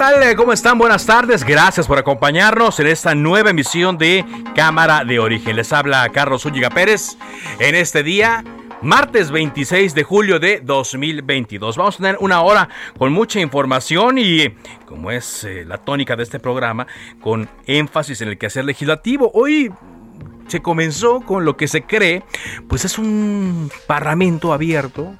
Tal? Eh, ¿Cómo están? Buenas tardes. Gracias por acompañarnos en esta nueva emisión de Cámara de Origen. Les habla Carlos Zúñiga Pérez en este día, martes 26 de julio de 2022. Vamos a tener una hora con mucha información y, como es eh, la tónica de este programa, con énfasis en el quehacer legislativo. Hoy se comenzó con lo que se cree, pues es un parlamento abierto,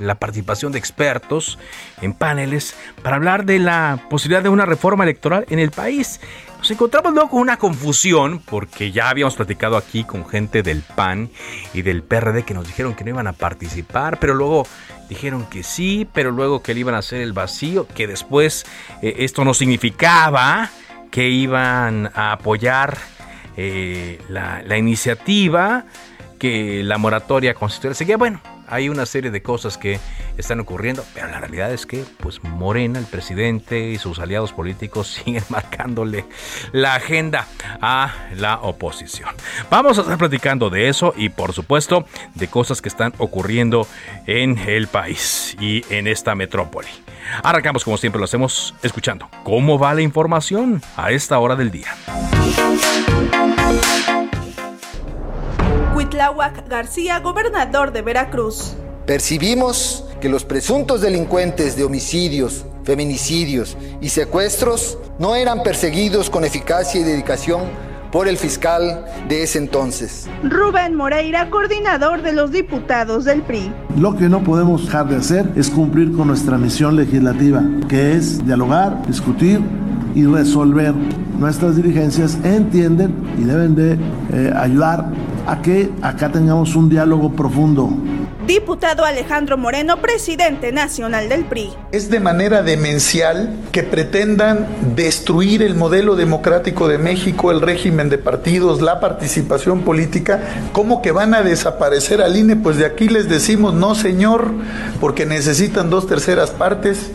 la participación de expertos en paneles para hablar de la posibilidad de una reforma electoral en el país. Nos encontramos luego con una confusión porque ya habíamos platicado aquí con gente del PAN y del PRD que nos dijeron que no iban a participar, pero luego dijeron que sí, pero luego que le iban a hacer el vacío, que después eh, esto no significaba que iban a apoyar eh, la, la iniciativa, que la moratoria constitucional seguía. Bueno, hay una serie de cosas que están ocurriendo, pero la realidad es que pues Morena, el presidente y sus aliados políticos siguen marcándole la agenda a la oposición. Vamos a estar platicando de eso y por supuesto de cosas que están ocurriendo en el país y en esta metrópoli. Arrancamos como siempre lo hacemos escuchando cómo va la información a esta hora del día. Cuitláhuac García, gobernador de Veracruz. Percibimos que los presuntos delincuentes de homicidios, feminicidios y secuestros no eran perseguidos con eficacia y dedicación por el fiscal de ese entonces. Rubén Moreira, coordinador de los diputados del PRI. Lo que no podemos dejar de hacer es cumplir con nuestra misión legislativa, que es dialogar, discutir y resolver. Nuestras dirigencias entienden y deben de eh, ayudar a que acá tengamos un diálogo profundo. Diputado Alejandro Moreno, presidente nacional del PRI. Es de manera demencial que pretendan destruir el modelo democrático de México, el régimen de partidos, la participación política. ¿Cómo que van a desaparecer al INE? Pues de aquí les decimos, no señor, porque necesitan dos terceras partes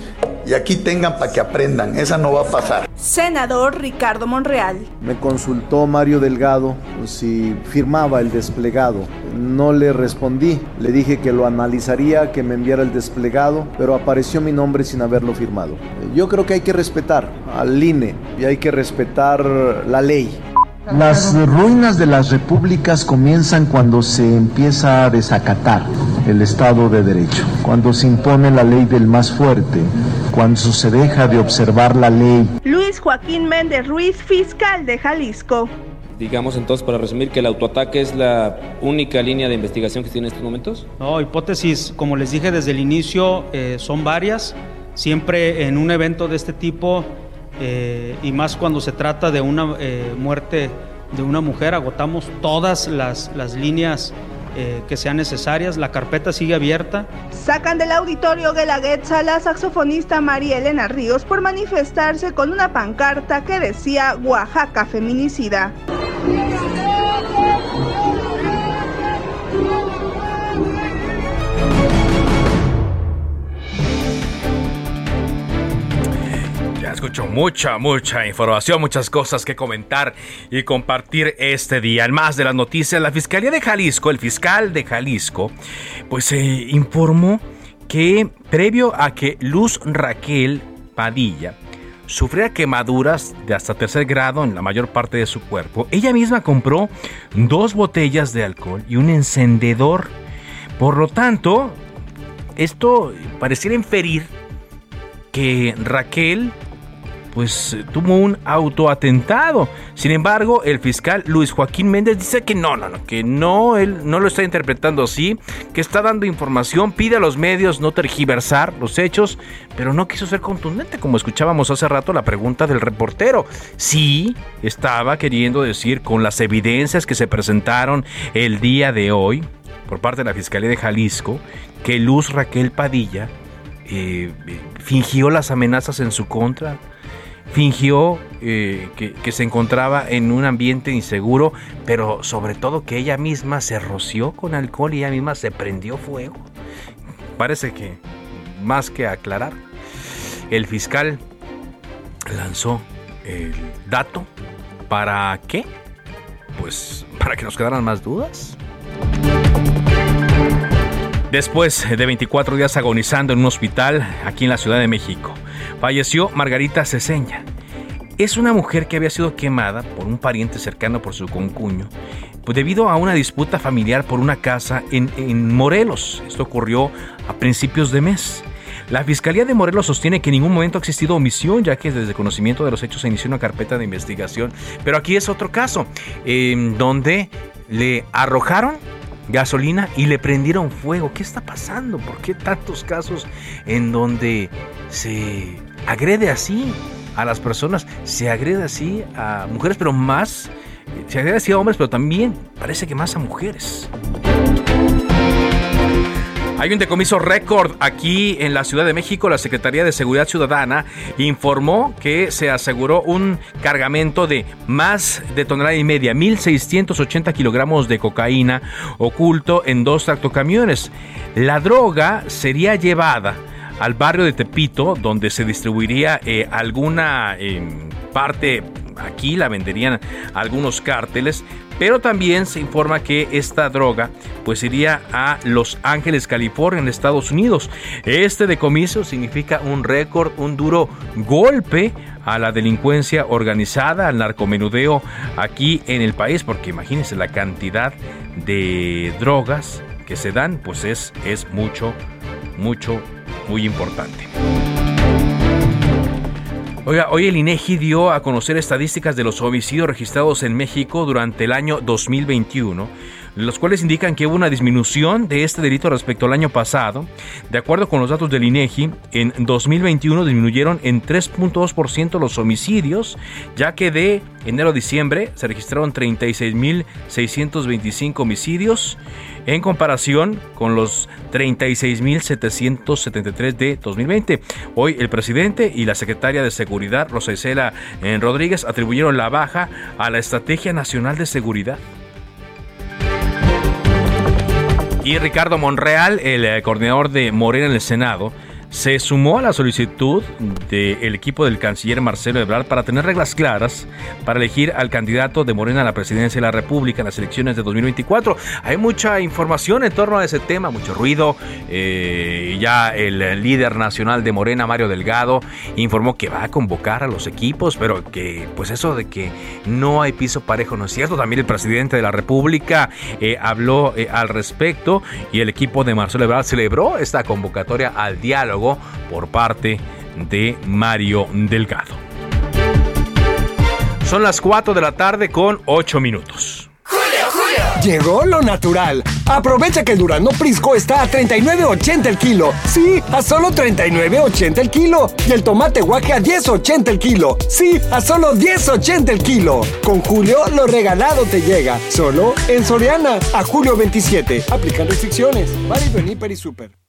y aquí tengan para que aprendan. Esa no va a pasar. Senador Ricardo Monreal. Me consultó Mario Delgado si firmaba el desplegado. No le respondí. Le dije que lo analizaría, que me enviara el desplegado, pero apareció mi nombre sin haberlo firmado. Yo creo que hay que respetar al INE y hay que respetar la ley. Las ruinas de las repúblicas comienzan cuando se empieza a desacatar el Estado de Derecho, cuando se impone la ley del más fuerte, cuando se deja de observar la ley. Luis Joaquín Méndez Ruiz, fiscal de Jalisco. Digamos entonces, para resumir, que el autoataque es la única línea de investigación que tiene en estos momentos. No, hipótesis, como les dije desde el inicio, eh, son varias. Siempre en un evento de este tipo eh, y más cuando se trata de una eh, muerte de una mujer, agotamos todas las, las líneas eh, que sean necesarias, la carpeta sigue abierta. Sacan del auditorio Guelaguetza a la saxofonista María Elena Ríos por manifestarse con una pancarta que decía Oaxaca feminicida. Escucho mucha, mucha información, muchas cosas que comentar y compartir este día. En más de las noticias, la Fiscalía de Jalisco, el fiscal de Jalisco, pues se informó que previo a que Luz Raquel Padilla sufriera quemaduras de hasta tercer grado en la mayor parte de su cuerpo, ella misma compró dos botellas de alcohol y un encendedor. Por lo tanto, esto pareciera inferir que Raquel pues tuvo un autoatentado. Sin embargo, el fiscal Luis Joaquín Méndez dice que no, no, no, que no, él no lo está interpretando así, que está dando información, pide a los medios no tergiversar los hechos, pero no quiso ser contundente, como escuchábamos hace rato la pregunta del reportero. Sí, estaba queriendo decir con las evidencias que se presentaron el día de hoy por parte de la Fiscalía de Jalisco, que Luz Raquel Padilla eh, fingió las amenazas en su contra, fingió eh, que, se encontraba en un ambiente inseguro, pero sobre todo que ella misma se roció con alcohol y ella misma se prendió fuego. Parece que, más que aclarar, el fiscal lanzó el dato. ¿Para qué? Pues para que nos quedaran más dudas. Después de 24 días agonizando en un hospital aquí en la Ciudad de México, falleció Margarita Ceseña. Es una mujer que había sido quemada por un pariente cercano por su concuño, pues debido a una disputa familiar por una casa en, en Morelos. Esto ocurrió a principios de mes. La Fiscalía de Morelos sostiene que en ningún momento ha existido omisión, ya que desde el conocimiento de los hechos se inició una carpeta de investigación. Pero aquí es otro caso, en donde le arrojaron gasolina y le prendieron fuego. ¿Qué está pasando? ¿Por qué tantos casos en donde se agrede así a las personas? Se agrede así a mujeres, pero más, se agrede así a hombres, pero también parece que más a mujeres. Hay un decomiso récord aquí en la Ciudad de México. La Secretaría de Seguridad Ciudadana informó que se aseguró un cargamento de más de tonelada y media, 1.680 kilogramos de cocaína oculto en dos tractocamiones. La droga sería llevada al barrio de Tepito, donde se distribuiría eh, alguna em, parte aquí la venderían algunos cárteles, pero también se informa que esta droga pues iría a Los Ángeles, California, en Estados Unidos. Este decomiso significa un récord, un duro golpe a la delincuencia organizada, al narcomenudeo aquí en el país, porque imagínense la cantidad de drogas que se dan, pues es, es mucho, mucho, muy importante. Hoy el INEGI dio a conocer estadísticas de los homicidios registrados en México durante el año 2021 los cuales indican que hubo una disminución de este delito respecto al año pasado. De acuerdo con los datos del INEGI, en 2021 disminuyeron en 3.2% los homicidios, ya que de enero a diciembre se registraron 36.625 homicidios en comparación con los 36.773 de 2020. Hoy el presidente y la secretaria de Seguridad, Rosa Isela eh, Rodríguez, atribuyeron la baja a la Estrategia Nacional de Seguridad. Y Ricardo Monreal, el eh, coordinador de Morena en el Senado, se sumó a la solicitud del equipo del canciller Marcelo Ebrard para tener reglas claras para elegir al candidato de Morena a la presidencia de la República en las elecciones de 2024. Hay mucha información en torno a ese tema, mucho ruido. Eh, ya el líder nacional de Morena, Mario Delgado, informó que va a convocar a los equipos, pero que pues eso de que no hay piso parejo no es cierto. También el presidente de la República eh, habló eh, al respecto y el equipo de Marcelo Ebrard celebró esta convocatoria al diálogo por parte de Mario Delgado. Son las 4 de la tarde con 8 minutos. Llegó lo natural. Aprovecha que el Durano Prisco está a 39.80 el kilo. Sí, a solo 39.80 el kilo. Y el tomate guaje a 10.80 el kilo. Sí, a solo 10.80 el kilo. Con Julio, lo regalado te llega. Solo en Soriana. A julio 27. Aplican restricciones. Válido en Hiper y Super.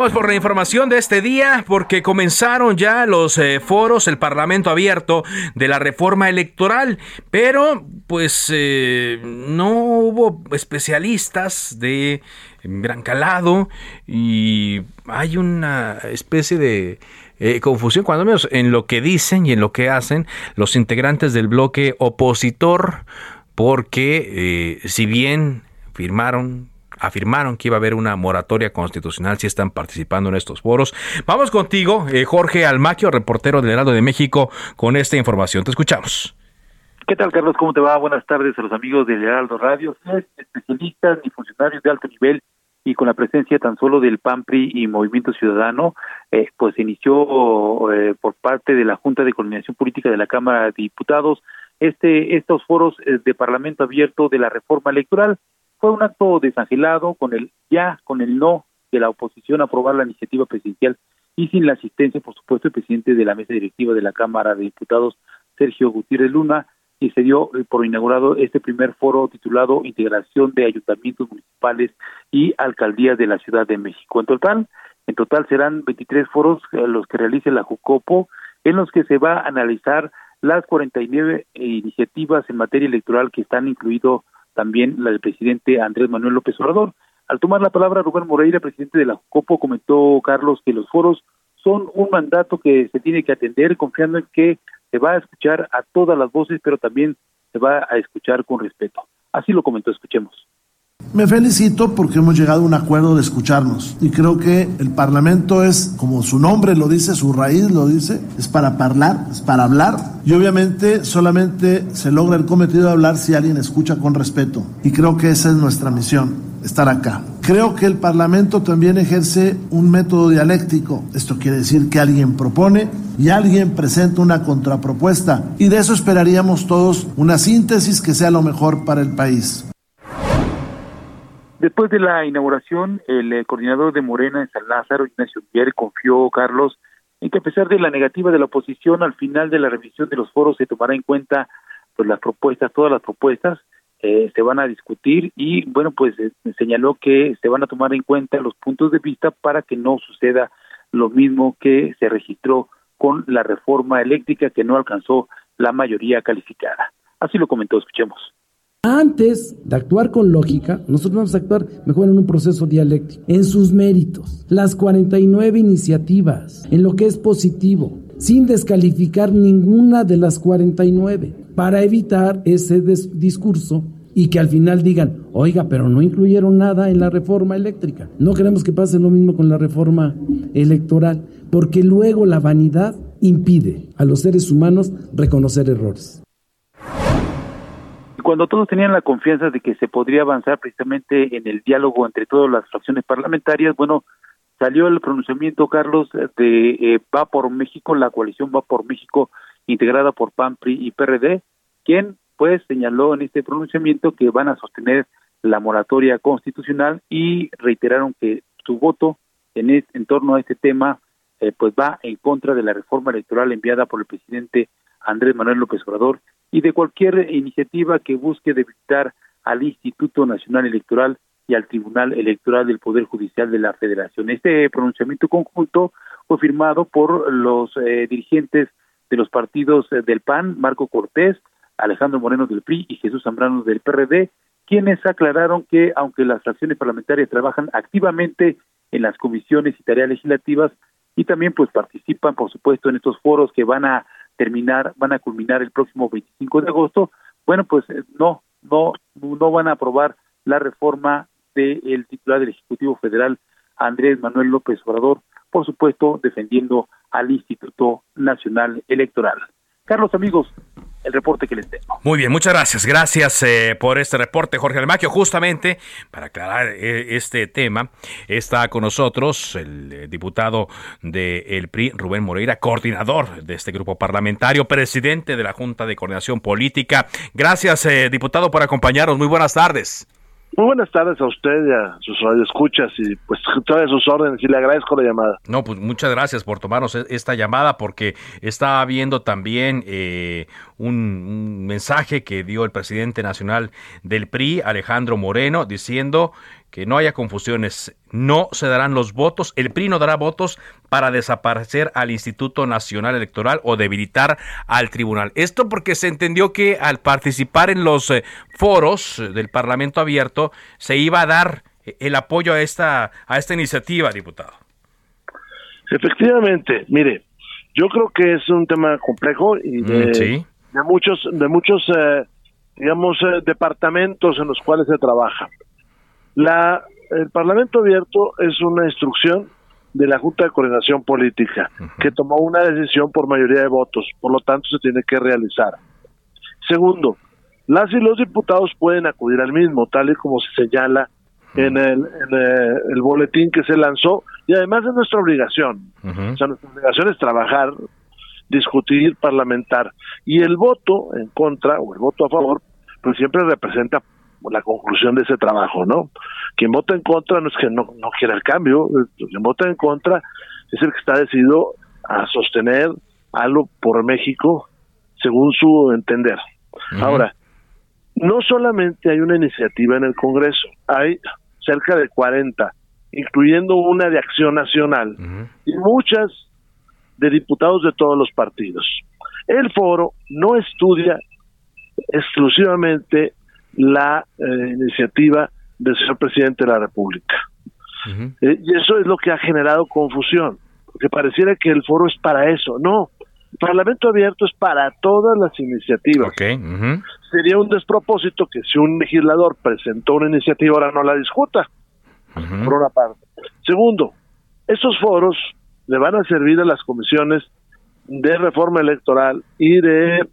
Vamos por la información de este día porque comenzaron ya los eh, foros, el Parlamento abierto de la reforma electoral, pero pues eh, no hubo especialistas de gran calado y hay una especie de eh, confusión, cuando menos en lo que dicen y en lo que hacen los integrantes del bloque opositor, porque eh, si bien firmaron afirmaron que iba a haber una moratoria constitucional si están participando en estos foros. Vamos contigo, eh, Jorge Almaquio, reportero del Heraldo de México, con esta información. Te escuchamos. ¿Qué tal, Carlos? ¿Cómo te va? Buenas tardes a los amigos de Heraldo Radio. Especialistas y funcionarios de alto nivel y con la presencia tan solo del PAMPRI y Movimiento Ciudadano, eh, pues inició eh, por parte de la Junta de Coordinación Política de la Cámara de Diputados este estos foros eh, de Parlamento abierto de la reforma electoral. Fue un acto desangelado con el ya, con el no de la oposición a aprobar la iniciativa presidencial y sin la asistencia, por supuesto, del presidente de la mesa directiva de la Cámara de Diputados, Sergio Gutiérrez Luna, y se dio por inaugurado este primer foro titulado Integración de Ayuntamientos Municipales y Alcaldías de la Ciudad de México. En total, en total serán 23 foros eh, los que realice la JUCOPO, en los que se va a analizar las 49 iniciativas en materia electoral que están incluido también la del presidente Andrés Manuel López Obrador. Al tomar la palabra, Rubén Moreira, presidente de la JUCOPO, comentó Carlos que los foros son un mandato que se tiene que atender confiando en que se va a escuchar a todas las voces, pero también se va a escuchar con respeto. Así lo comentó, escuchemos. Me felicito porque hemos llegado a un acuerdo de escucharnos y creo que el Parlamento es, como su nombre lo dice, su raíz lo dice, es para hablar, es para hablar y obviamente solamente se logra el cometido de hablar si alguien escucha con respeto y creo que esa es nuestra misión estar acá. Creo que el Parlamento también ejerce un método dialéctico. Esto quiere decir que alguien propone y alguien presenta una contrapropuesta. Y de eso esperaríamos todos una síntesis que sea lo mejor para el país. Después de la inauguración, el eh, coordinador de Morena en San Lázaro, Ignacio Pierre, confió, Carlos, en que a pesar de la negativa de la oposición, al final de la revisión de los foros se tomará en cuenta pues las propuestas, todas las propuestas, eh, se van a discutir y bueno pues eh, señaló que se van a tomar en cuenta los puntos de vista para que no suceda lo mismo que se registró con la reforma eléctrica que no alcanzó la mayoría calificada. Así lo comentó, escuchemos. Antes de actuar con lógica, nosotros vamos a actuar mejor en un proceso dialéctico, en sus méritos, las 49 iniciativas, en lo que es positivo, sin descalificar ninguna de las 49, para evitar ese discurso y que al final digan, oiga, pero no incluyeron nada en la reforma eléctrica. No queremos que pase lo mismo con la reforma electoral, porque luego la vanidad impide a los seres humanos reconocer errores. Cuando todos tenían la confianza de que se podría avanzar precisamente en el diálogo entre todas las fracciones parlamentarias, bueno, salió el pronunciamiento, Carlos, de eh, Va por México, la coalición Va por México, integrada por PAN, PRI y PRD, quien pues señaló en este pronunciamiento que van a sostener la moratoria constitucional y reiteraron que su voto en, en torno a este tema eh, pues va en contra de la reforma electoral enviada por el presidente Andrés Manuel López Obrador y de cualquier iniciativa que busque debilitar al Instituto Nacional Electoral y al Tribunal Electoral del Poder Judicial de la Federación. Este pronunciamiento conjunto fue firmado por los eh, dirigentes de los partidos eh, del PAN, Marco Cortés, Alejandro Moreno del PRI y Jesús Zambrano del PRD, quienes aclararon que aunque las fracciones parlamentarias trabajan activamente en las comisiones y tareas legislativas y también pues participan por supuesto en estos foros que van a terminar, van a culminar el próximo 25 de agosto, bueno pues eh, no, no, no van a aprobar la reforma del titular del Ejecutivo Federal, Andrés Manuel López Obrador, por supuesto, defendiendo al Instituto Nacional Electoral. Carlos, amigos, el reporte que les tengo. Muy bien, muchas gracias. Gracias eh, por este reporte, Jorge Almaquio. Justamente para aclarar eh, este tema, está con nosotros el eh, diputado del PRI, Rubén Moreira, coordinador de este grupo parlamentario, presidente de la Junta de Coordinación Política. Gracias, diputado, por acompañarnos. Muy buenas tardes. Muy buenas tardes a usted y a sus radioescuchas y pues todas sus órdenes y le agradezco la llamada. No, pues muchas gracias por tomarnos e-, esta llamada porque está viendo también eh, un, mensaje que dio el presidente nacional del PRI, Alejandro Moreno, diciendo que no haya confusiones, no se darán los votos, el PRI no dará votos para desaparecer al Instituto Nacional Electoral o debilitar al tribunal. Esto porque se entendió que al participar en los eh, foros eh, del Parlamento abierto se iba a dar eh, el apoyo a esta a esta iniciativa, diputado. Efectivamente, mire, yo creo que es un tema complejo y de, mm, muchos de muchos digamos departamentos en los cuales se trabaja. La, el Parlamento Abierto es una instrucción de la Junta de Coordinación Política, que tomó una decisión por mayoría de votos, por lo tanto se tiene que realizar. Segundo, las y los diputados pueden acudir al mismo, tal y como se señala en el, en eh, el, boletín que se lanzó y además es nuestra obligación. O sea, nuestra obligación es trabajar, discutir, parlamentar. Y el voto en contra o el voto a favor, pues siempre representa la conclusión de ese trabajo, ¿no? Quien vota en contra no es que no, no quiera el cambio, quien vota en contra es el que está decidido a sostener algo por México según su entender. Ahora, no solamente hay una iniciativa en el Congreso, hay cerca de 40, incluyendo una de Acción Nacional y muchas de diputados de todos los partidos. El foro no estudia exclusivamente la eh, iniciativa del señor presidente de la República. Eh, y eso es lo que ha generado confusión, porque pareciera que el foro es para eso. No, el Parlamento abierto es para todas las iniciativas. Sería un despropósito que si un legislador presentó una iniciativa ahora no la discuta, por una parte. Segundo, esos foros le van a servir a las comisiones de reforma electoral y de eh,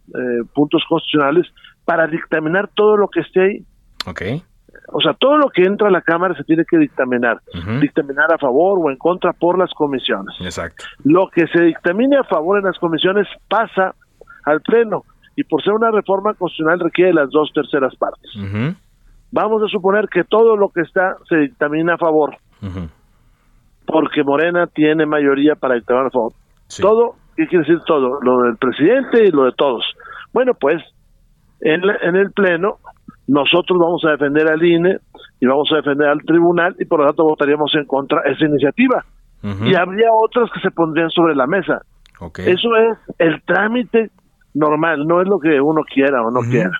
puntos constitucionales para dictaminar todo lo que esté ahí. Okay. O sea, todo lo que entra a la Cámara se tiene que dictaminar. Dictaminar a favor o en contra por las comisiones. Exacto. Lo que se dictamine a favor en las comisiones pasa al Pleno. Y por ser una reforma constitucional requiere las dos terceras partes. Vamos a suponer que todo lo que está se dictamina a favor. Porque Morena tiene mayoría para dictaminar a favor. Todo, ¿qué quiere decir todo? Lo del presidente y lo de todos. Bueno, pues en, en el Pleno nosotros vamos a defender al INE y vamos a defender al tribunal y por lo tanto votaríamos en contra de esa iniciativa. Y habría otras que se pondrían sobre la mesa. Eso es el trámite normal, no es lo que uno quiera o no quiera.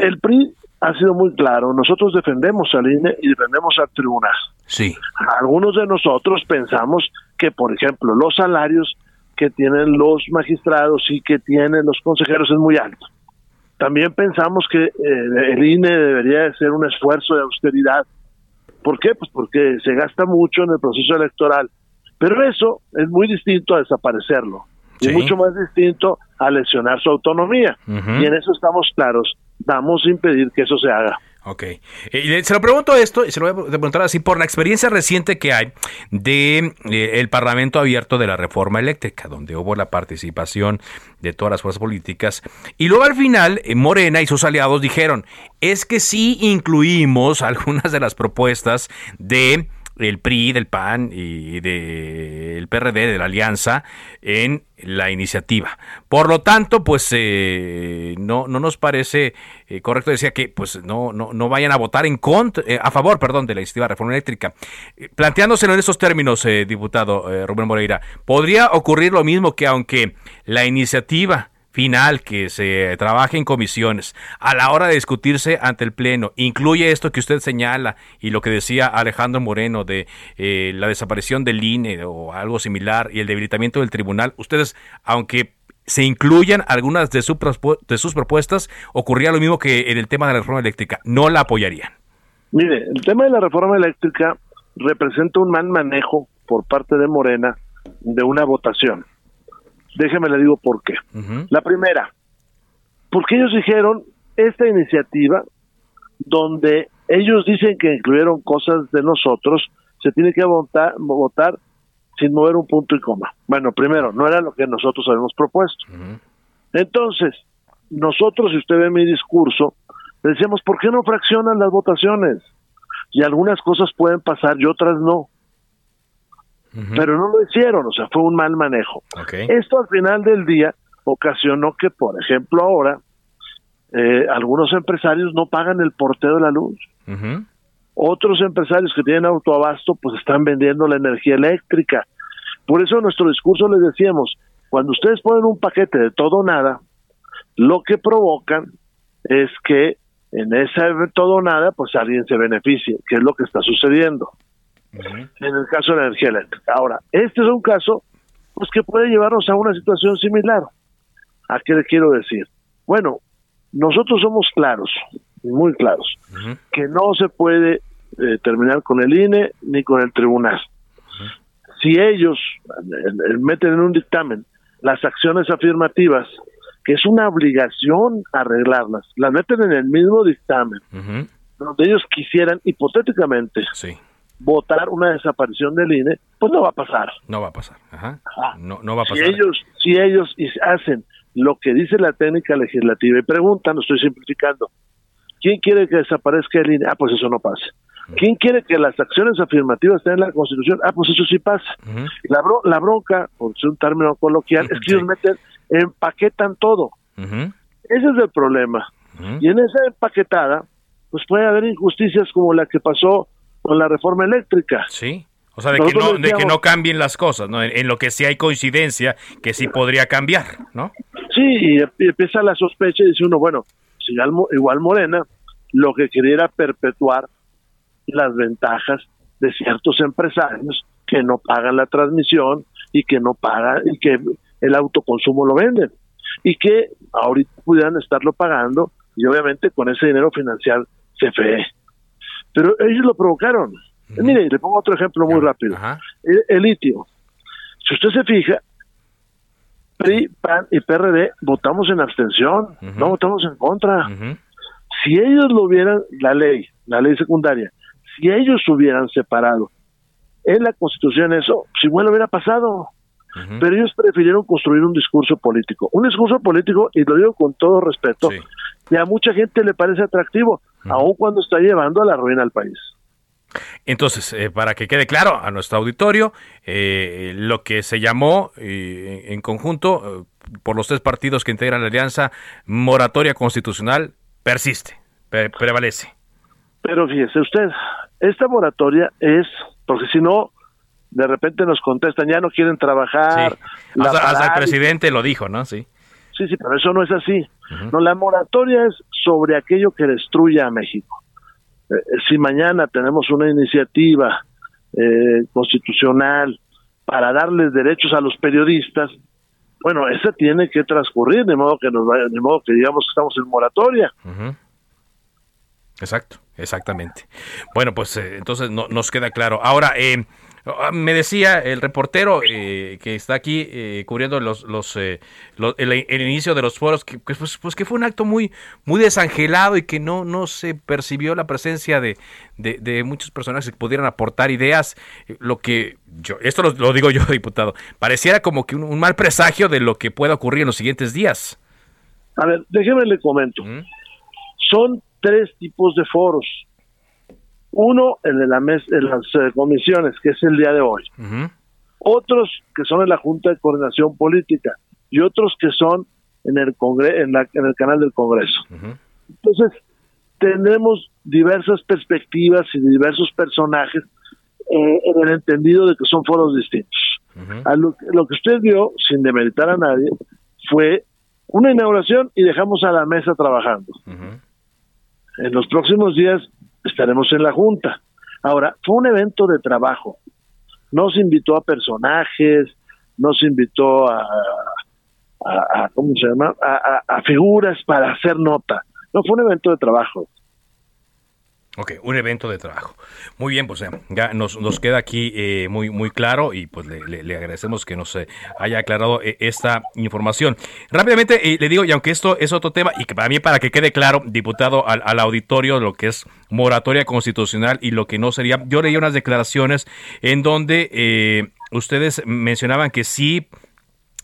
El PRI ha sido muy claro, nosotros defendemos al INE y defendemos al tribunal. Sí. Algunos de nosotros pensamos que, por ejemplo, los salarios que tienen los magistrados y que tienen los consejeros es muy alto. También pensamos que eh, el INE debería hacer un esfuerzo de austeridad. ¿Por qué? Pues porque se gasta mucho en el proceso electoral. Pero eso es muy distinto a desaparecerlo. Y mucho más distinto a lesionar su autonomía. Y en eso estamos claros. Vamos a impedir que eso se haga. Ok. Eh, se lo pregunto esto, y se lo voy a preguntar así, por la experiencia reciente que hay de eh, el Parlamento abierto de la reforma eléctrica, donde hubo la participación de todas las fuerzas políticas. Y luego al final, eh, Morena y sus aliados dijeron, es que sí incluimos algunas de las propuestas de del PRI, del PAN y del PRD, de la Alianza, en la iniciativa. Por lo tanto, pues eh, no, no nos parece eh, correcto decía que pues no, no, no vayan a votar en contra, eh, a favor, perdón, de la iniciativa de reforma eléctrica. planteándoselo en esos términos, diputado Rubén Moreira, ¿podría ocurrir lo mismo que aunque la iniciativa final que se trabaje en comisiones a la hora de discutirse ante el Pleno incluye esto que usted señala y lo que decía Alejandro Moreno de eh, la desaparición del INE o algo similar y el debilitamiento del tribunal, ustedes, aunque se incluyan algunas de, de sus propuestas, ocurría lo mismo que en el tema de la reforma eléctrica, no la apoyarían. Mire, el tema de la reforma eléctrica representa un mal manejo por parte de Morena de una votación. Déjeme le digo por qué. La primera, porque ellos dijeron esta iniciativa donde ellos dicen que incluyeron cosas de nosotros, se tiene que votar, votar sin mover un punto y coma. Bueno, primero, no era lo que nosotros habíamos propuesto. Entonces, nosotros, si usted ve mi discurso, decíamos, ¿por qué no fraccionan las votaciones? Y algunas cosas pueden pasar y otras no pero no lo hicieron, o sea, fue un mal manejo. Esto al final del día ocasionó que, por ejemplo, ahora eh, algunos empresarios no pagan el porteo de la luz. Otros empresarios que tienen autoabasto, pues están vendiendo la energía eléctrica. Por eso en nuestro discurso les decíamos, cuando ustedes ponen un paquete de todo o nada, lo que provocan es que en ese todo o nada, pues alguien se beneficie, que es lo que está sucediendo en el caso de la energía eléctrica. Ahora, este es un caso pues que puede llevarnos a una situación similar. ¿A qué le quiero decir? Bueno, nosotros somos claros, muy claros, que no se puede eh, terminar con el INE ni con el tribunal. Si ellos meten en un dictamen las acciones afirmativas que es una obligación arreglarlas. Las meten en el mismo dictamen, donde ellos quisieran hipotéticamente votar una desaparición del INE, pues no va a pasar. No va a pasar. Ajá. No, no va a pasar. Si ellos, si ellos hacen lo que dice la técnica legislativa y preguntan, estoy simplificando, ¿quién quiere que desaparezca el INE? Ah, pues eso no pasa. ¿Quién quiere que las acciones afirmativas estén en la Constitución? Ah, pues eso sí pasa. la, la bronca, por ser un término coloquial, es que ellos meten, empaquetan todo. Ese es el problema. Y en esa empaquetada, pues puede haber injusticias como la que pasó con la reforma eléctrica. Sí. O sea, de que, no, de que no cambien las cosas, ¿no? En, lo que sí hay coincidencia, que sí podría cambiar, ¿no? Sí, y, empieza la sospecha y dice uno, bueno, si igual Morena lo que quería era perpetuar las ventajas de ciertos empresarios que no pagan la transmisión y que no pagan y que el autoconsumo lo venden y que ahorita pudieran estarlo pagando y obviamente con ese dinero financiar CFE. Pero ellos lo provocaron. Mire, le pongo otro ejemplo muy rápido. El, litio. Si usted se fija, PRI, PAN y PRD votamos en abstención, no votamos en contra. Si ellos lo hubieran, la ley, la ley secundaria, si ellos hubieran separado en la Constitución eso, si bueno hubiera pasado. Pero ellos prefirieron construir un discurso político. Un discurso político, y lo digo con todo respeto, que a mucha gente le parece atractivo, aun cuando está llevando a la ruina al país. Entonces, eh, para que quede claro a nuestro auditorio, eh, lo que se llamó eh, en conjunto por los tres partidos que integran la alianza, moratoria constitucional, persiste, prevalece. Pero fíjese usted, esta moratoria es, porque si no, de repente nos contestan, ya no quieren trabajar. Hasta, el presidente lo dijo, ¿no? Sí. Sí, sí, pero eso no es así. No, la moratoria es sobre aquello que destruya a México. Eh, si mañana tenemos una iniciativa eh, constitucional para darles derechos a los periodistas, bueno, esa tiene que transcurrir, de modo que nos vaya, de modo que digamos que estamos en moratoria. Exacto, exactamente. Bueno, pues eh, entonces no, nos queda claro. Ahora, eh, me decía el reportero eh, que está aquí eh, cubriendo los, los, el, inicio de los foros, que, pues, pues, que fue un acto muy, muy desangelado y que no, no se percibió la presencia de, de, muchos personajes que pudieran aportar ideas. Lo que yo, esto lo, digo yo, diputado, pareciera como que un, mal presagio de lo que pueda ocurrir en los siguientes días. A ver, déjeme le comento. Son tres tipos de foros. Uno, el de la mes, las eh, comisiones, que es el día de hoy. Otros que son en la Junta de Coordinación Política y otros que son en el congre en, en el canal del Congreso. Entonces, tenemos diversas perspectivas y diversos personajes eh, en el entendido de que son foros distintos. lo, que usted vio, sin demeritar a nadie, fue una inauguración y dejamos a la mesa trabajando en los próximos días estaremos en la Junta. Ahora, fue un evento de trabajo. No se invitó a personajes, no se invitó a, a, ¿cómo se llama? a, figuras para hacer nota. No, fue un evento de trabajo. Ok, un evento de trabajo. Muy bien, pues ya nos, nos queda aquí eh, muy, muy claro y pues le, agradecemos que nos eh, haya aclarado eh, esta información. Rápidamente le digo, y aunque esto es otro tema, y que para mí para que quede claro, diputado, al, al, auditorio, lo que es moratoria constitucional y lo que no sería, yo leí unas declaraciones en donde ustedes mencionaban que sí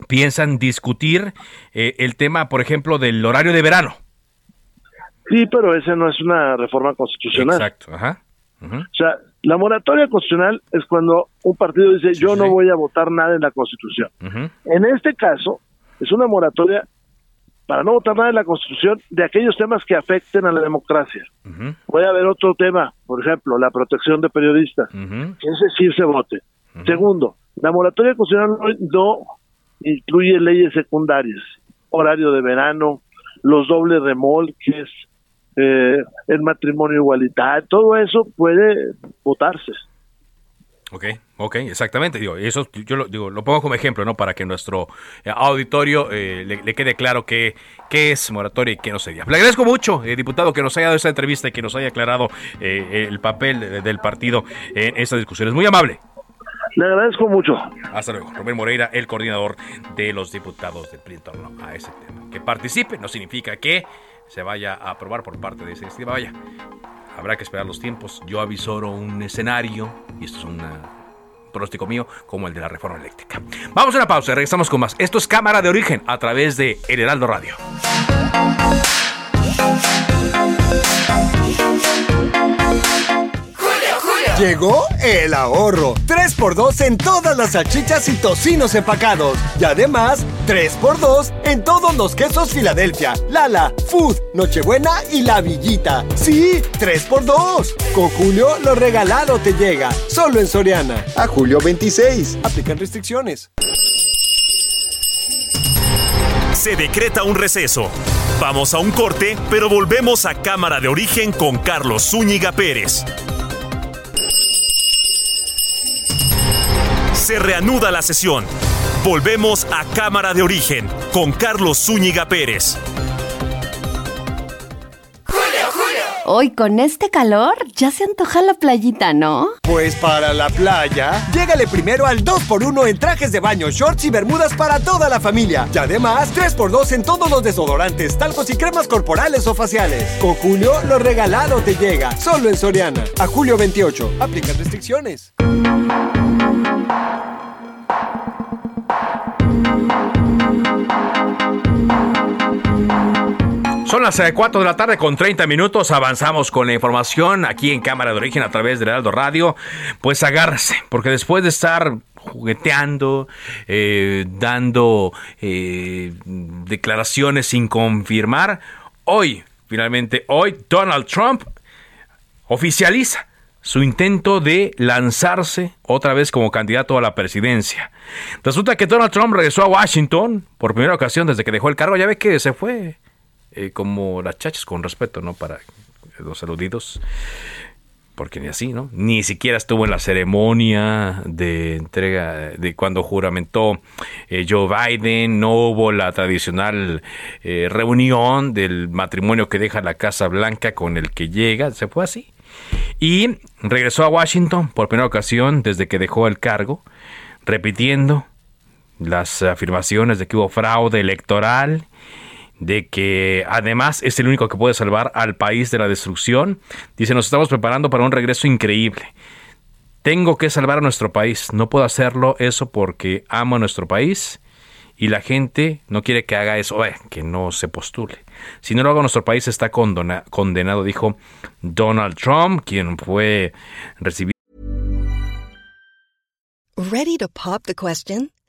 piensan discutir el tema, por ejemplo, del horario de verano. Sí, pero esa no es una reforma constitucional. Exacto, ajá. O sea, la moratoria constitucional es cuando un partido dice yo no voy a votar nada en la Constitución. En este caso, es una moratoria para no votar nada en la Constitución de aquellos temas que afecten a la democracia. Puede haber otro tema, por ejemplo, la protección de periodistas. Ese sí se vote. Segundo, la moratoria constitucional no incluye leyes secundarias, horario de verano, los dobles remolques, eh, el matrimonio igualitario, todo eso puede votarse. Ok, ok, exactamente. Digo, eso yo lo, digo, lo pongo como ejemplo, ¿no? Para que nuestro eh, auditorio eh, le, quede claro qué, qué es moratoria y qué no sería. Le agradezco mucho, diputado, que nos haya dado esta entrevista y que nos haya aclarado el papel del partido en estas discusiones. Muy amable. Le agradezco mucho. Hasta luego. Rubén Moreira, el coordinador de los diputados del PRI en torno a ese tema. Que participe no significa que se vaya a aprobar por parte de ese iniciativa. Vaya, habrá que esperar los tiempos. Yo avisoro un escenario, y esto es un pronóstico mío, como el de la reforma eléctrica. Vamos a una pausa, regresamos con más. Esto es Cámara de Origen a través de El Heraldo Radio. Llegó el ahorro. 3x2 en todas las salchichas y tocinos empacados. Y además, 3x2 en todos los quesos Filadelfia, Lala, Food, Nochebuena y La Villita. Sí, 3x2. Con Julio, lo regalado te llega. Solo en Soriana. A julio 26. Aplican restricciones. Se decreta un receso. Vamos a un corte, pero volvemos a Cámara de Origen con Carlos Zúñiga Pérez. Se reanuda la sesión. Volvemos a Cámara de Origen con Carlos Zúñiga Pérez. Hoy con este calor ya se antoja la playita, ¿no? Pues para la playa, llégale primero al 2x1 en trajes de baño, shorts y bermudas para toda la familia. Y además, 3x2 en todos los desodorantes, talcos y cremas corporales o faciales. Con Julio, lo regalado te llega. Solo en Soriana. A julio 28. Aplican restricciones. Son las 4 de la tarde con 30 minutos. Avanzamos con la información aquí en Cámara de Origen a través de Heraldo Radio. Pues agárrese, porque después de estar jugueteando, eh, dando eh, declaraciones sin confirmar, hoy, finalmente, hoy Donald Trump oficializa su intento de lanzarse otra vez como candidato a la presidencia. Resulta que Donald Trump regresó a Washington por primera ocasión desde que dejó el cargo. Ya ve que se fue eh, como las chachas, con respeto, ¿no? Para los aludidos. Porque ni así, ¿no? Ni siquiera estuvo en la ceremonia de entrega de cuando juramentó eh, Joe Biden. No hubo la tradicional eh, reunión del matrimonio que deja la Casa Blanca con el que llega. Se fue así. Y regresó a Washington por primera ocasión desde que dejó el cargo, repitiendo las afirmaciones de que hubo fraude electoral, de que además es el único que puede salvar al país de la destrucción. Dice, nos estamos preparando para un regreso increíble. Tengo que salvar a nuestro país. No puedo hacerlo eso porque amo a nuestro país y la gente no quiere que haga eso, que no se postule. Si no lo hago, nuestro país está condenado, dijo Donald Trump, quien fue recibido. Ready to pop the question?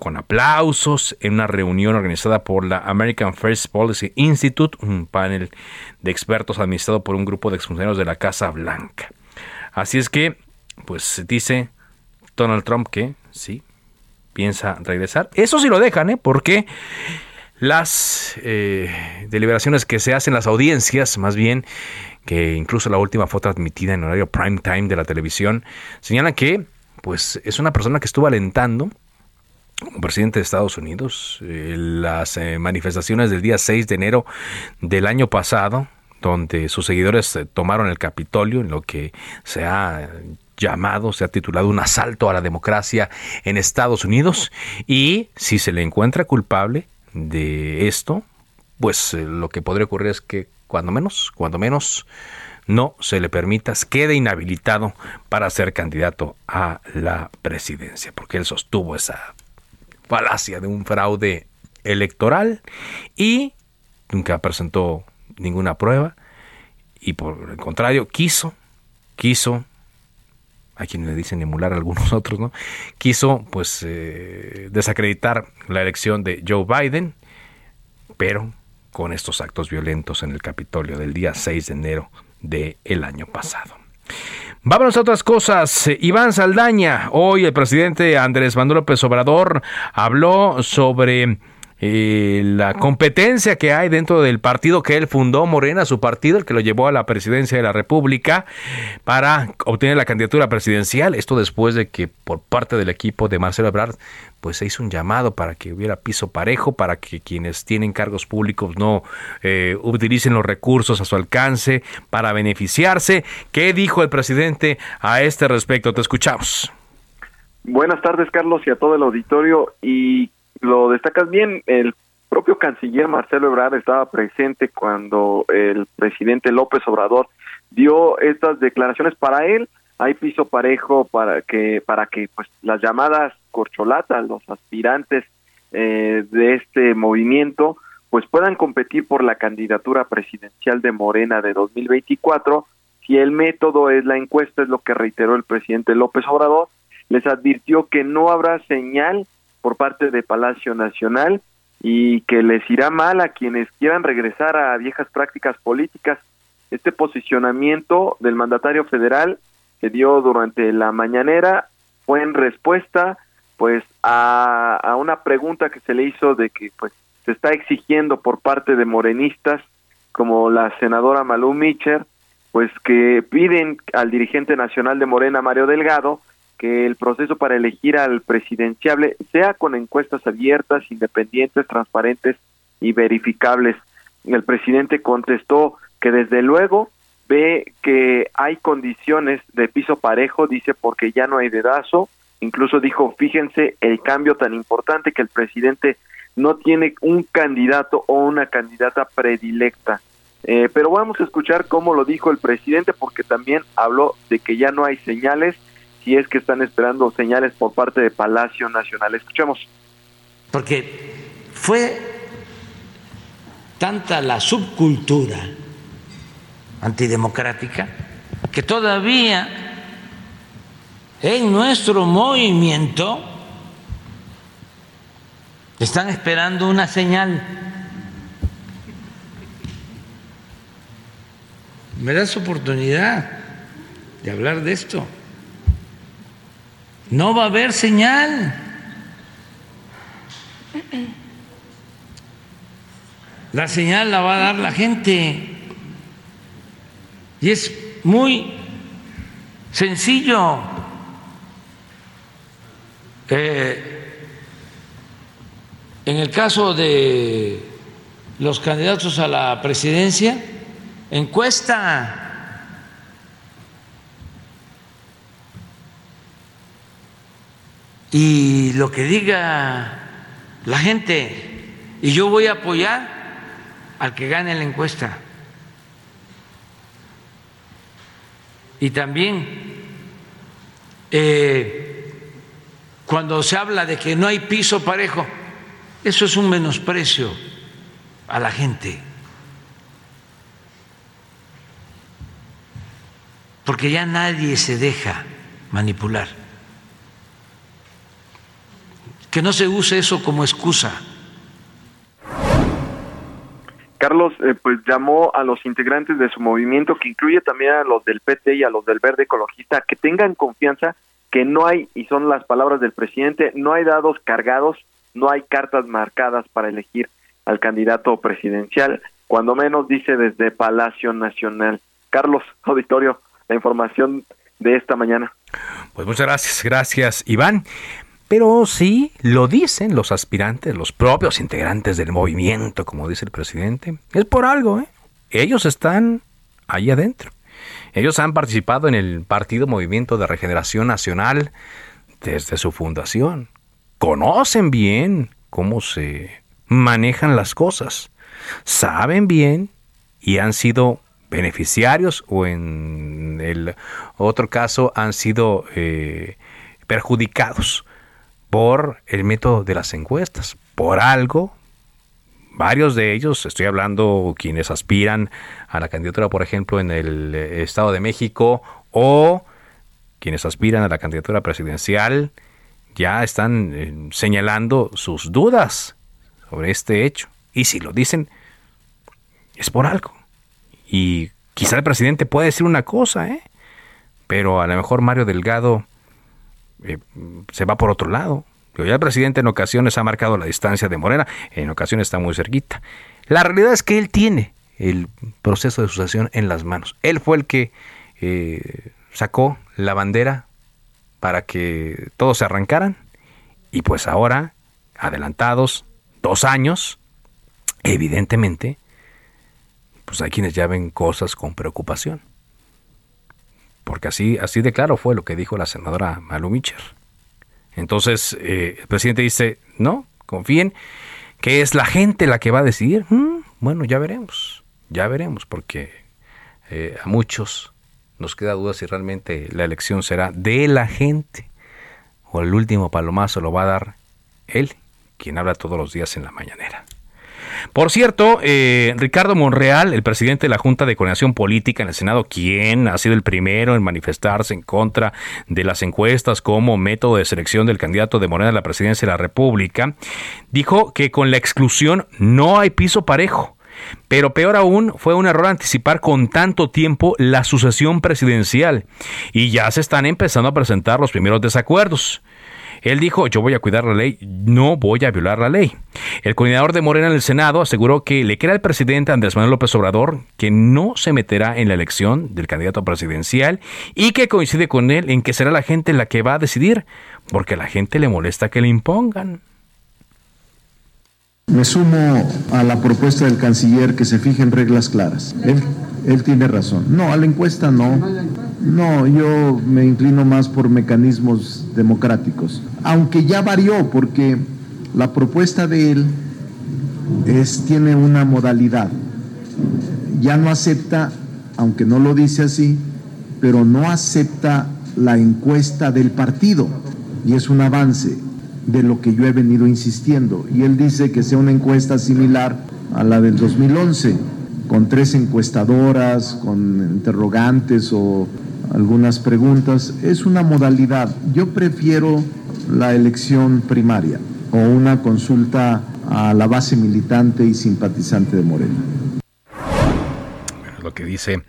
Con aplausos en una reunión organizada por la American First Policy Institute, un panel de expertos administrado por un grupo de exfuncionarios de la Casa Blanca. Así es que, pues dice Donald Trump que sí, piensa regresar. Eso sí lo dejan, ¿eh? Porque las eh, deliberaciones que se hacen, las audiencias, más bien, que incluso la última fue transmitida en horario prime time de la televisión, señalan que pues es una persona que estuvo alentando presidente de Estados Unidos eh, las eh, manifestaciones del día 6 de enero del año pasado, donde sus seguidores eh, tomaron el Capitolio, en lo que se ha llamado, se ha titulado un asalto a la democracia en Estados Unidos, y si se le encuentra culpable de esto, pues lo que podría ocurrir es que cuando menos, cuando menos, no se le permita, quede inhabilitado para ser candidato a la presidencia, porque él sostuvo esa falacia de un fraude electoral y nunca presentó ninguna prueba y por el contrario quiso, quiso, a quien le dicen emular a algunos otros, ¿no? Quiso pues eh, desacreditar la elección de Joe Biden, pero con estos actos violentos en el Capitolio del día 6 de enero del año pasado. Vámonos a otras cosas. Iván Saldaña, hoy el presidente Andrés Manuel López Obrador habló sobre eh, la competencia que hay dentro del partido que él fundó, Morena, su partido, el que lo llevó a la presidencia de la República para obtener la candidatura presidencial. Esto después de que por parte del equipo de Marcelo Ebrard pues se hizo un llamado para que hubiera piso parejo, para que quienes tienen cargos públicos no eh, utilicen los recursos a su alcance para beneficiarse. ¿Qué dijo el presidente a este respecto? Te escuchamos. Buenas tardes, Carlos, y a todo el auditorio. Y lo destacas bien, el propio canciller Marcelo Ebrard estaba presente cuando el presidente López Obrador dio estas declaraciones. Para él hay piso parejo para que para que pues las llamadas corcholatas los aspirantes eh, de este movimiento pues puedan competir por la candidatura presidencial de Morena de 2024 si el método es la encuesta es lo que reiteró el presidente López Obrador les advirtió que no habrá señal por parte de Palacio Nacional y que les irá mal a quienes quieran regresar a viejas prácticas políticas. Este posicionamiento del mandatario federal que dio durante la mañanera fue en respuesta pues a, una pregunta que se le hizo de que pues se está exigiendo por parte de morenistas como la senadora Malú Micher pues que piden al dirigente nacional de Morena Mario Delgado que el proceso para elegir al presidenciable sea con encuestas abiertas, independientes, transparentes y verificables. El presidente contestó que desde luego ve que hay condiciones de piso parejo, dice porque ya no hay dedazo, incluso dijo, fíjense el cambio tan importante que el presidente no tiene un candidato o una candidata predilecta. Eh, pero vamos a escuchar cómo lo dijo el presidente porque también habló de que ya no hay señales y es que están esperando señales por parte de Palacio Nacional. Escuchemos. Porque fue tanta la subcultura antidemocrática que todavía en nuestro movimiento están esperando una señal. Me das oportunidad de hablar de esto. No va a haber señal. La señal la va a dar la gente. Y es muy sencillo. Eh, en el caso de los candidatos a la presidencia, encuesta y lo que diga la gente, y yo voy a apoyar al que gane la encuesta. Y también eh, cuando se habla de que no hay piso parejo, eso es un menosprecio a la gente. Porque ya nadie se deja manipular que no se use eso como excusa. Carlos, eh, pues llamó a los integrantes de su movimiento, que incluye también a los del PT y a los del Verde Ecologista, que tengan confianza que no hay, y son las palabras del presidente, no hay dados cargados, no hay cartas marcadas para elegir al candidato presidencial, cuando menos dice desde Palacio Nacional. Carlos, auditorio, la información de esta mañana. Pues muchas gracias, gracias Iván. Pero sí lo dicen los aspirantes, los propios integrantes del movimiento, como dice el presidente. Es por algo, ¿eh? Ellos están ahí adentro. Ellos han participado en el Partido Movimiento de Regeneración Nacional desde su fundación. Conocen bien cómo se manejan las cosas. Saben bien y han sido beneficiarios o en el otro caso han sido eh, perjudicados por el método de las encuestas. Por algo, varios de ellos, estoy hablando quienes aspiran a la candidatura, por ejemplo, en el eh, Estado de México o quienes aspiran a la candidatura presidencial, ya están eh, señalando sus dudas sobre este hecho. Y si lo dicen, es por algo. Y quizá el presidente puede decir una cosa, ¿eh? pero a lo mejor Mario Delgado eh, se va por otro lado. El presidente en ocasiones ha marcado la distancia de Morena, en ocasiones está muy cerquita. La realidad es que él tiene el proceso de sucesión en las manos. Él fue el que eh, sacó la bandera para que todos se arrancaran y pues ahora, adelantados dos años, evidentemente, pues hay quienes ya ven cosas con preocupación. Porque así, así de claro fue lo que dijo la senadora Malu Micher. Entonces, eh, el presidente dice, no, confíen que es la gente la que va a decidir. Mm, bueno, ya veremos, ya veremos, porque eh, a muchos nos queda duda si realmente la elección será de la gente o el último palomazo lo va a dar él, quien habla todos los días en la mañanera. Por cierto, eh, Ricardo Monreal, el presidente de la Junta de Coordinación Política en el Senado, quien ha sido el primero en manifestarse en contra de las encuestas como método de selección del candidato de Morena a la presidencia de la República, dijo que con la exclusión no hay piso parejo. Pero peor aún, fue un error anticipar con tanto tiempo la sucesión presidencial. Y ya se están empezando a presentar los primeros desacuerdos. Él dijo, yo voy a cuidar la ley, no voy a violar la ley. El coordinador de Morena en el Senado aseguró que le queda al presidente Andrés Manuel López Obrador que no se meterá en la elección del candidato presidencial y que coincide con él en que será la gente la que va a decidir, porque a la gente le molesta que le impongan. Me sumo a la propuesta del canciller que se fijen reglas claras. Él, tiene razón. No, a la encuesta no. No, yo me inclino más por mecanismos democráticos. Aunque ya varió porque la propuesta de él es, tiene una modalidad. Ya no acepta, aunque no lo dice así, pero no acepta la encuesta del partido. Y es un avance de lo que yo he venido insistiendo. Y él dice que sea una encuesta similar a la del 2011, con tres encuestadoras, con interrogantes o algunas preguntas. Es una modalidad. Yo prefiero la elección primaria o una consulta a la base militante y simpatizante de Morena. lo que dice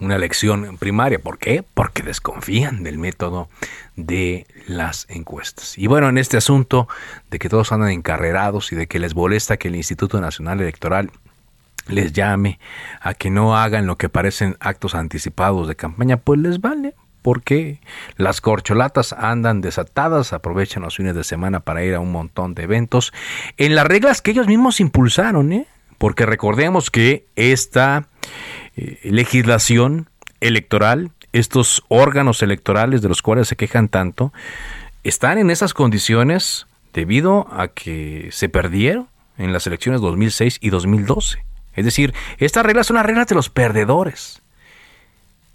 una elección primaria. ¿Por qué? Porque desconfían del método de las encuestas. Y bueno, en este asunto de que todos andan encarrerados y de que les molesta que el Instituto Nacional Electoral les llame a que no hagan lo que parecen actos anticipados de campaña, pues les vale, porque las corcholatas andan desatadas, aprovechan los fines de semana para ir a un montón de eventos en las reglas que ellos mismos impulsaron, ¿eh? porque recordemos que esta eh, legislación electoral, estos órganos electorales de los cuales se quejan tanto, están en esas condiciones debido a que se perdieron en las elecciones 2006 y 2012. Es decir, estas reglas son las reglas de los perdedores.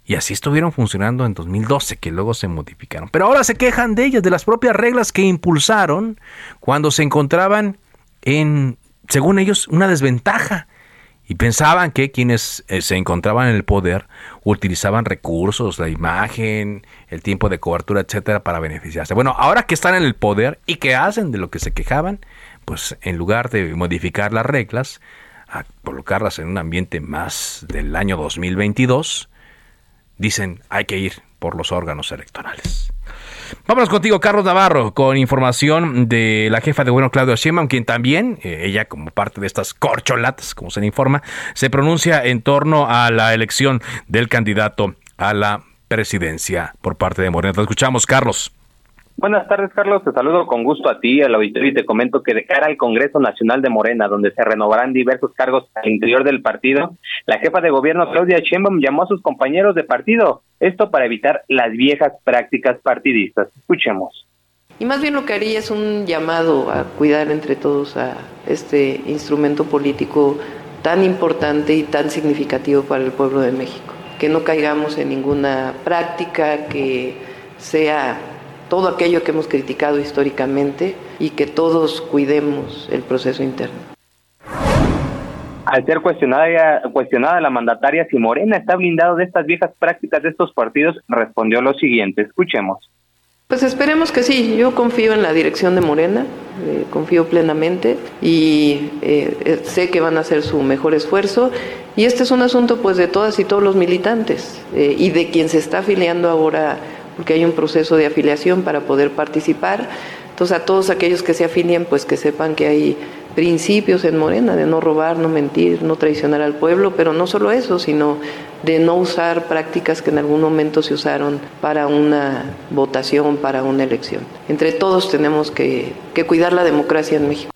Y así estuvieron funcionando en 2012, que luego se modificaron. Pero ahora se quejan de ellas, de las propias reglas que impulsaron cuando se encontraban en, según ellos, una desventaja y pensaban que quienes eh, se encontraban en el poder utilizaban recursos, la imagen, el tiempo de cobertura, etcétera, para beneficiarse. Bueno, ahora que están en el poder y que hacen de lo que se quejaban, pues en lugar de modificar las reglas, a colocarlas en un ambiente más del año 2022, dicen hay que ir por los órganos electorales. Vámonos contigo, Carlos Navarro, con información de la jefa de gobierno Claudio Sheinbaum, quien también, eh, ella como parte de estas corcholatas, como se le informa, se pronuncia en torno a la elección del candidato a la presidencia por parte de Morena. Te escuchamos, Carlos. Buenas tardes, Carlos. Te saludo con gusto a ti, al auditorio, y te comento que de cara al Congreso Nacional de Morena, donde se renovarán diversos cargos al interior del partido, la jefa de gobierno, Claudia Sheinbaum, llamó a sus compañeros de partido, esto para evitar las viejas prácticas partidistas. Escuchemos. Y más bien lo que haría es un llamado a cuidar entre todos a este instrumento político tan importante y tan significativo para el pueblo de México. Que no caigamos en ninguna práctica que sea todo aquello que hemos criticado históricamente y que todos cuidemos el proceso interno. Al ser cuestionada, cuestionada la mandataria si Morena está blindado de estas viejas prácticas de estos partidos, respondió lo siguiente, escuchemos. Pues esperemos que sí, yo confío en la dirección de Morena, eh, confío plenamente y eh, eh, sé que van a hacer su mejor esfuerzo y este es un asunto pues de todas y todos los militantes y de quien se está afiliando ahora, porque hay un proceso de afiliación para poder participar. Entonces a todos aquellos que se afilien pues que sepan que hay principios en Morena de no robar, no mentir, no traicionar al pueblo, pero no solo eso, sino de no usar prácticas que en algún momento se usaron para una votación, para una elección. Entre todos tenemos que, que cuidar la democracia en México.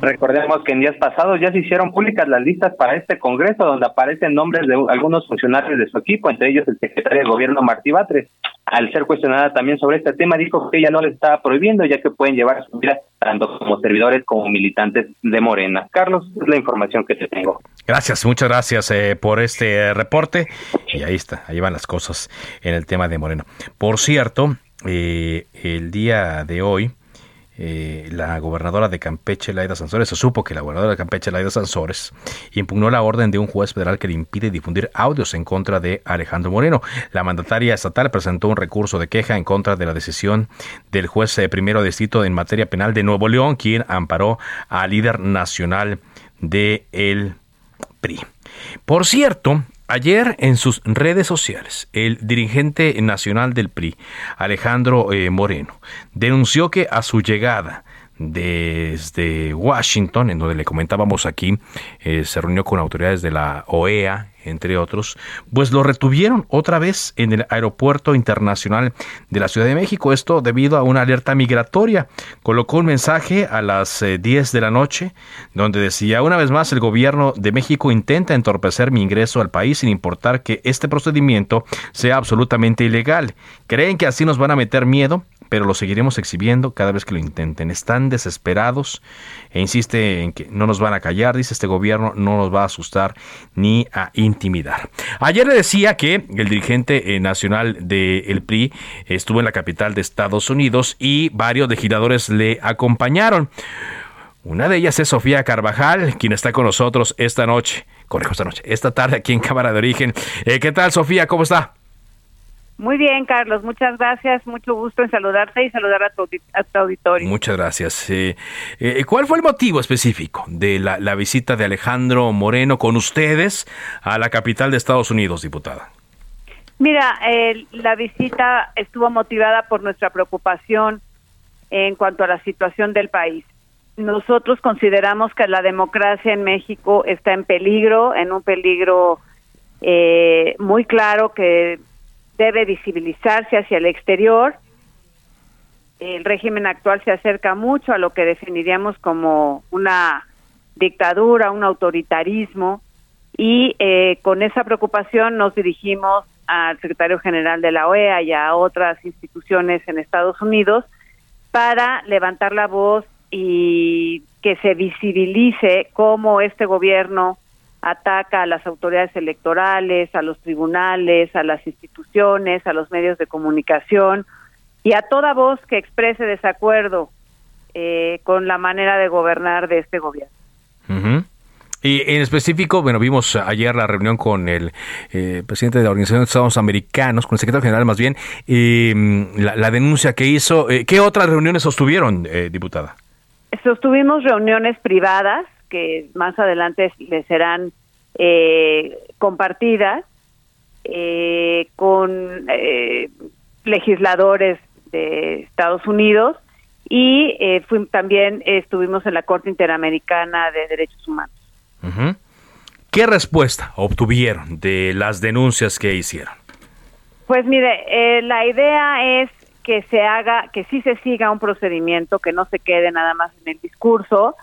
Recordemos que en días pasados ya se hicieron públicas las listas para este Congreso, donde aparecen nombres de algunos funcionarios de su equipo, entre ellos el secretario de Gobierno Martí Batres. Al ser cuestionada también sobre este tema, dijo que ella no le estaba prohibiendo, ya que pueden llevar su vida tanto como servidores como militantes de Morena. Carlos, es la información que te tengo. Gracias, muchas gracias eh, por este reporte. Y ahí está, ahí van las cosas en el tema de Morena. Por cierto, eh, el día de hoy eh, la gobernadora de Campeche, Laida Sansores, se supo que la gobernadora de Campeche, Laida Sansores, impugnó la orden de un juez federal que le impide difundir audios en contra de Alejandro Moreno. La mandataria estatal presentó un recurso de queja en contra de la decisión del juez eh, primero distrito en materia penal de Nuevo León, quien amparó al líder nacional de PRI. Por cierto, Ayer en sus redes sociales, el dirigente nacional del PRI, Alejandro eh, Moreno, denunció que a su llegada desde Washington, en donde le comentábamos aquí, eh, se reunió con autoridades de la OEA, entre otros, pues lo retuvieron otra vez en el Aeropuerto Internacional de la Ciudad de México. Esto debido a una alerta migratoria. Colocó un mensaje a las 10 eh, de la noche donde decía, una vez más, el gobierno de México intenta entorpecer mi ingreso al país sin importar que este procedimiento sea absolutamente ilegal. ¿Creen que así nos van a meter miedo? Pero lo seguiremos exhibiendo cada vez que lo intenten. Están desesperados e insiste en que no nos van a callar, dice este gobierno, no nos va a asustar ni a intimidar. Ayer le decía que el dirigente eh, nacional del PRI estuvo en la capital de Estados Unidos y varios legisladores le acompañaron. Una de ellas es Sofía Carvajal, quien está con nosotros esta noche, correjo esta noche, esta tarde aquí en Cámara de Origen. Eh, ¿Qué tal, Sofía? ¿Cómo está? Muy bien, Carlos, muchas gracias, mucho gusto en saludarte y saludar a tu, auditorio. Muchas gracias. Eh, eh, ¿Cuál fue el motivo específico de la, visita de Alejandro Moreno con ustedes a la capital de Estados Unidos, diputada? Mira, la visita estuvo motivada por nuestra preocupación en cuanto a la situación del país. Nosotros consideramos que la democracia en México está en peligro, en un peligro eh, muy claro que debe visibilizarse hacia el exterior. El régimen actual se acerca mucho a lo que definiríamos como una dictadura, un autoritarismo, y eh, con esa preocupación nos dirigimos al secretario general de la OEA y a otras instituciones en Estados Unidos para levantar la voz y que se visibilice cómo este gobierno ataca a las autoridades electorales, a los tribunales, a las instituciones, a los medios de comunicación y a toda voz que exprese desacuerdo eh, con la manera de gobernar de este gobierno. Y en específico, bueno, vimos ayer la reunión con el eh, presidente de la Organización de Estados Americanos, con el secretario general más bien, y mm, la, denuncia que hizo. Eh, ¿Qué otras reuniones sostuvieron, diputada? Sostuvimos reuniones privadas que más adelante les serán eh, compartidas eh, con eh, legisladores de Estados Unidos y también estuvimos en la Corte Interamericana de Derechos Humanos. ¿Qué respuesta obtuvieron de las denuncias que hicieron? Pues mire, la idea es que se haga, que sí se siga un procedimiento, que no se quede nada más en el discurso,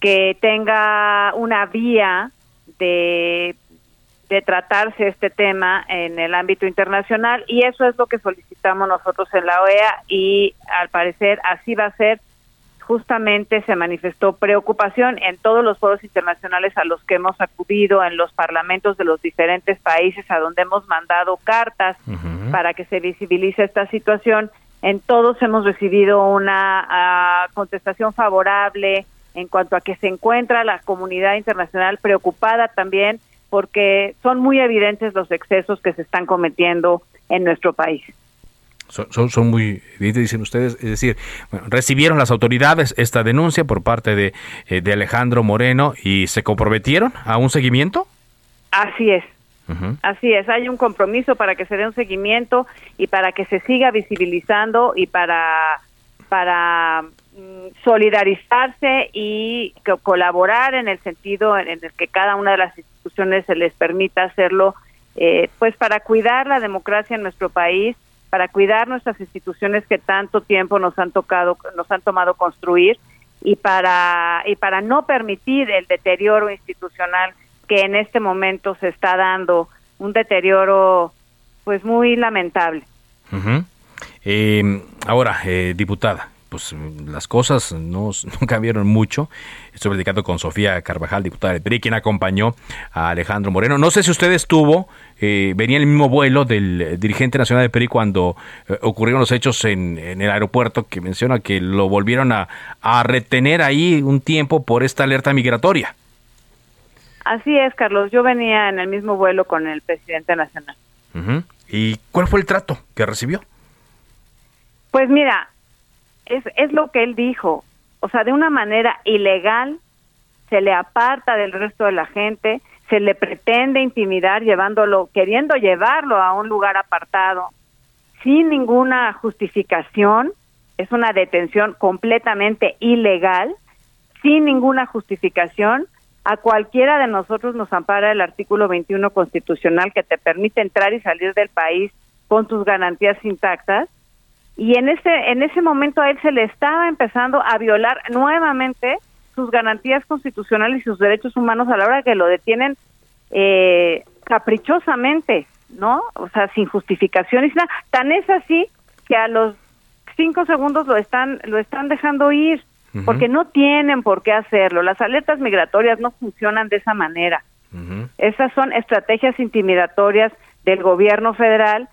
que tenga una vía de, de tratarse este tema en el ámbito internacional y eso es lo que solicitamos nosotros en la OEA y al parecer así va a ser. Justamente se manifestó preocupación en todos los foros internacionales a los que hemos acudido, en los parlamentos de los diferentes países a donde hemos mandado cartas para que se visibilice esta situación. En todos hemos recibido una ah, contestación favorable, en cuanto a que se encuentra la comunidad internacional preocupada también porque son muy evidentes los excesos que se están cometiendo en nuestro país. son, son, muy, dicen ustedes, es decir, recibieron las autoridades esta denuncia por parte de, eh, de Alejandro Moreno y se comprometieron a un seguimiento. Así es. Así es, hay un compromiso para que se dé un seguimiento y para que se siga visibilizando y para, para solidarizarse y colaborar en el sentido en el que cada una de las instituciones se les permita hacerlo, eh, pues para cuidar la democracia en nuestro país para cuidar nuestras instituciones que tanto tiempo nos han tocado, nos han tomado construir y para y para no permitir el deterioro institucional que en este momento se está dando, un deterioro pues muy lamentable. Eh, ahora, eh, diputada, pues las cosas no, cambiaron mucho. Estoy platicando con Sofía Carvajal, diputada de PRI, quien acompañó a Alejandro Moreno. No sé si usted estuvo, eh, venía en el mismo vuelo del dirigente nacional de PRI cuando eh, ocurrieron los hechos en, el aeropuerto, que menciona que lo volvieron a, retener ahí un tiempo por esta alerta migratoria. Así es, Carlos. Yo venía en el mismo vuelo con el presidente nacional. ¿Y cuál fue el trato que recibió? Pues mira, es, es lo que él dijo. O sea, de una manera ilegal se le aparta del resto de la gente, se le pretende intimidar llevándolo, queriendo llevarlo a un lugar apartado sin ninguna justificación. Es una detención completamente ilegal, sin ninguna justificación. A cualquiera de nosotros nos ampara el artículo 21 constitucional que te permite entrar y salir del país con tus garantías intactas y en ese en ese momento a él se le estaba empezando a violar nuevamente sus garantías constitucionales y sus derechos humanos a la hora que lo detienen eh, caprichosamente, ¿no? O sea, sin justificación y nada. Tan es así que a los cinco segundos lo están lo están dejando ir porque no tienen por qué hacerlo. Las alertas migratorias no funcionan de esa manera. Esas son estrategias intimidatorias del gobierno federal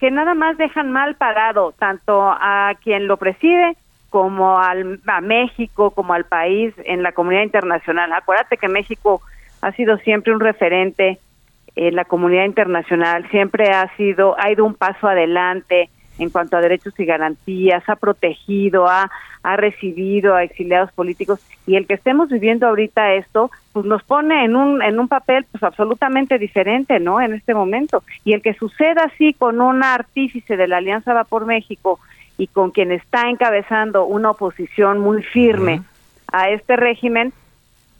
que nada más dejan mal parado tanto a quien lo preside como al, a México, como al país en la comunidad internacional. Acuérdate que México ha sido siempre un referente en la comunidad internacional, siempre ha sido, ha ido un paso adelante en cuanto a derechos y garantías, ha protegido, ha, ha recibido a exiliados políticos y el que estemos viviendo ahorita esto, pues nos pone en un, en un papel pues absolutamente diferente, ¿no? En este momento. Y el que suceda así con un artífice de la Alianza Va por México y con quien está encabezando una oposición muy firme a este régimen,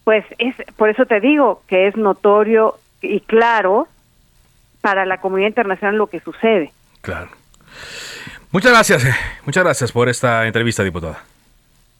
pues es, por eso te digo que es notorio y claro para la comunidad internacional lo que sucede. Claro. Muchas gracias, eh. muchas gracias por esta entrevista, diputada.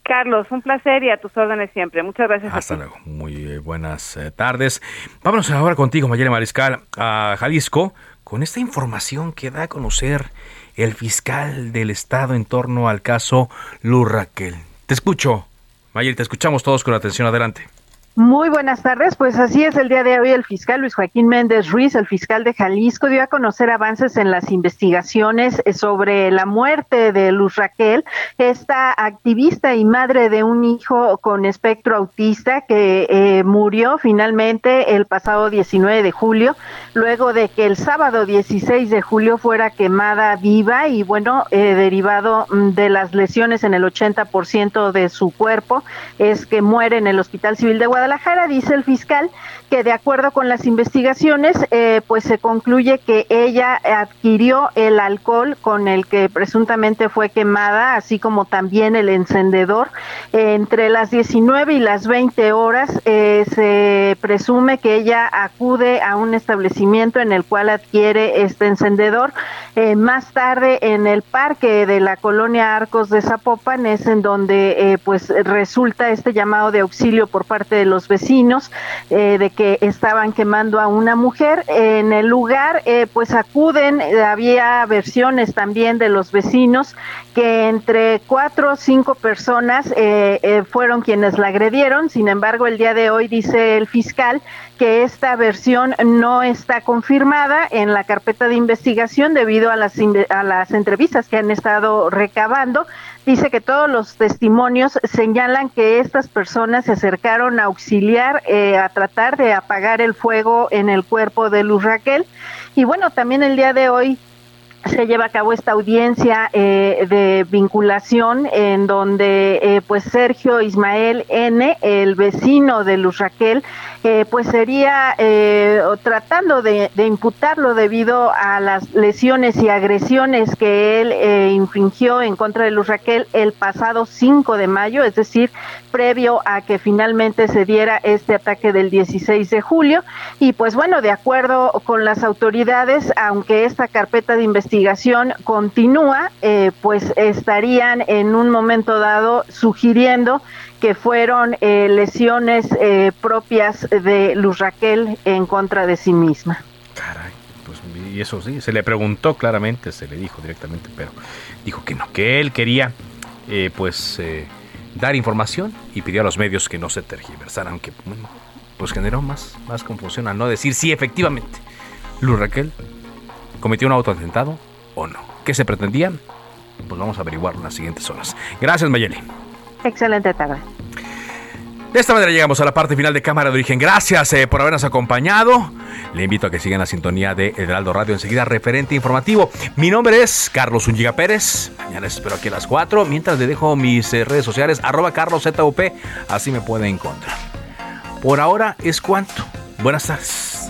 Carlos, un placer y a tus órdenes siempre. Muchas gracias. Hasta luego. Muy eh, buenas eh, tardes. Vámonos ahora contigo, Mayela Mariscal, a Jalisco, con esta información que da a conocer el fiscal del Estado en torno al caso Lurraquel. Te escucho, Mayel, te escuchamos todos con atención. Adelante. Muy buenas tardes, pues así es el día de hoy el fiscal Luis Joaquín Méndez Ruiz, el fiscal de Jalisco, dio a conocer avances en las investigaciones eh, sobre la muerte de Luz Raquel, esta activista y madre de un hijo con espectro autista que eh, murió finalmente el pasado 19 de julio, luego de que el sábado 16 de julio fuera quemada viva y bueno, eh, derivado mm, de las lesiones en el 80% de su cuerpo, es que muere en el Hospital Civil de Guadalajara Guadalajara, dice el fiscal que de acuerdo con las investigaciones, eh, pues se concluye que ella adquirió el alcohol con el que presuntamente fue quemada, así como también el encendedor. entre las 19 y las 20 horas eh, se presume que ella acude a un establecimiento en el cual adquiere este encendedor. Eh, más tarde en el parque de la colonia Arcos de Zapopan es en donde pues resulta este llamado de auxilio por parte de los vecinos eh, de que estaban quemando a una mujer. En el lugar, eh, pues acuden, eh, había versiones también de los vecinos que entre cuatro o cinco personas fueron quienes la agredieron. Sin embargo, el día de hoy dice el fiscal que esta versión no está confirmada en la carpeta de investigación debido a las, a las entrevistas que han estado recabando. Dice que todos los testimonios señalan que estas personas se acercaron a auxiliar, eh, a tratar de apagar el fuego en el cuerpo de Luz Raquel. Y bueno, también el día de hoy se lleva a cabo esta audiencia eh, de vinculación en donde eh, pues Sergio Ismael N, el vecino de Luz Raquel, eh, pues sería tratando de, imputarlo debido a las lesiones y agresiones que él infringió en contra de Luz Raquel el pasado 5 de mayo, es decir, previo a que finalmente se diera este ataque del 16 de julio. Y pues bueno, de acuerdo con las autoridades, aunque esta carpeta de investigación continúa, eh, pues estarían en un momento dado sugiriendo que fueron eh, lesiones eh, propias de Luz Raquel en contra de sí misma. Caray, pues y eso sí, se le preguntó claramente, se le dijo directamente, pero dijo que no, que él quería pues dar información y pidió a los medios que no se tergiversaran, aunque pues generó más, más confusión al no decir si efectivamente Luz Raquel cometió un autoatentado o no. ¿Qué se pretendía? Pues vamos a averiguar en las siguientes horas. Gracias, Mayeli. Excelente tarde. De esta manera llegamos a la parte final de Cámara de Origen. Gracias eh, por habernos acompañado. Le invito a que sigan la sintonía de Heraldo Radio enseguida, referente informativo. Mi nombre es Carlos Ungiga Pérez. Mañana les espero aquí a las 4. Mientras le dejo mis eh, redes sociales, arroba carloszup, así me pueden encontrar. Por ahora es cuanto. Buenas tardes.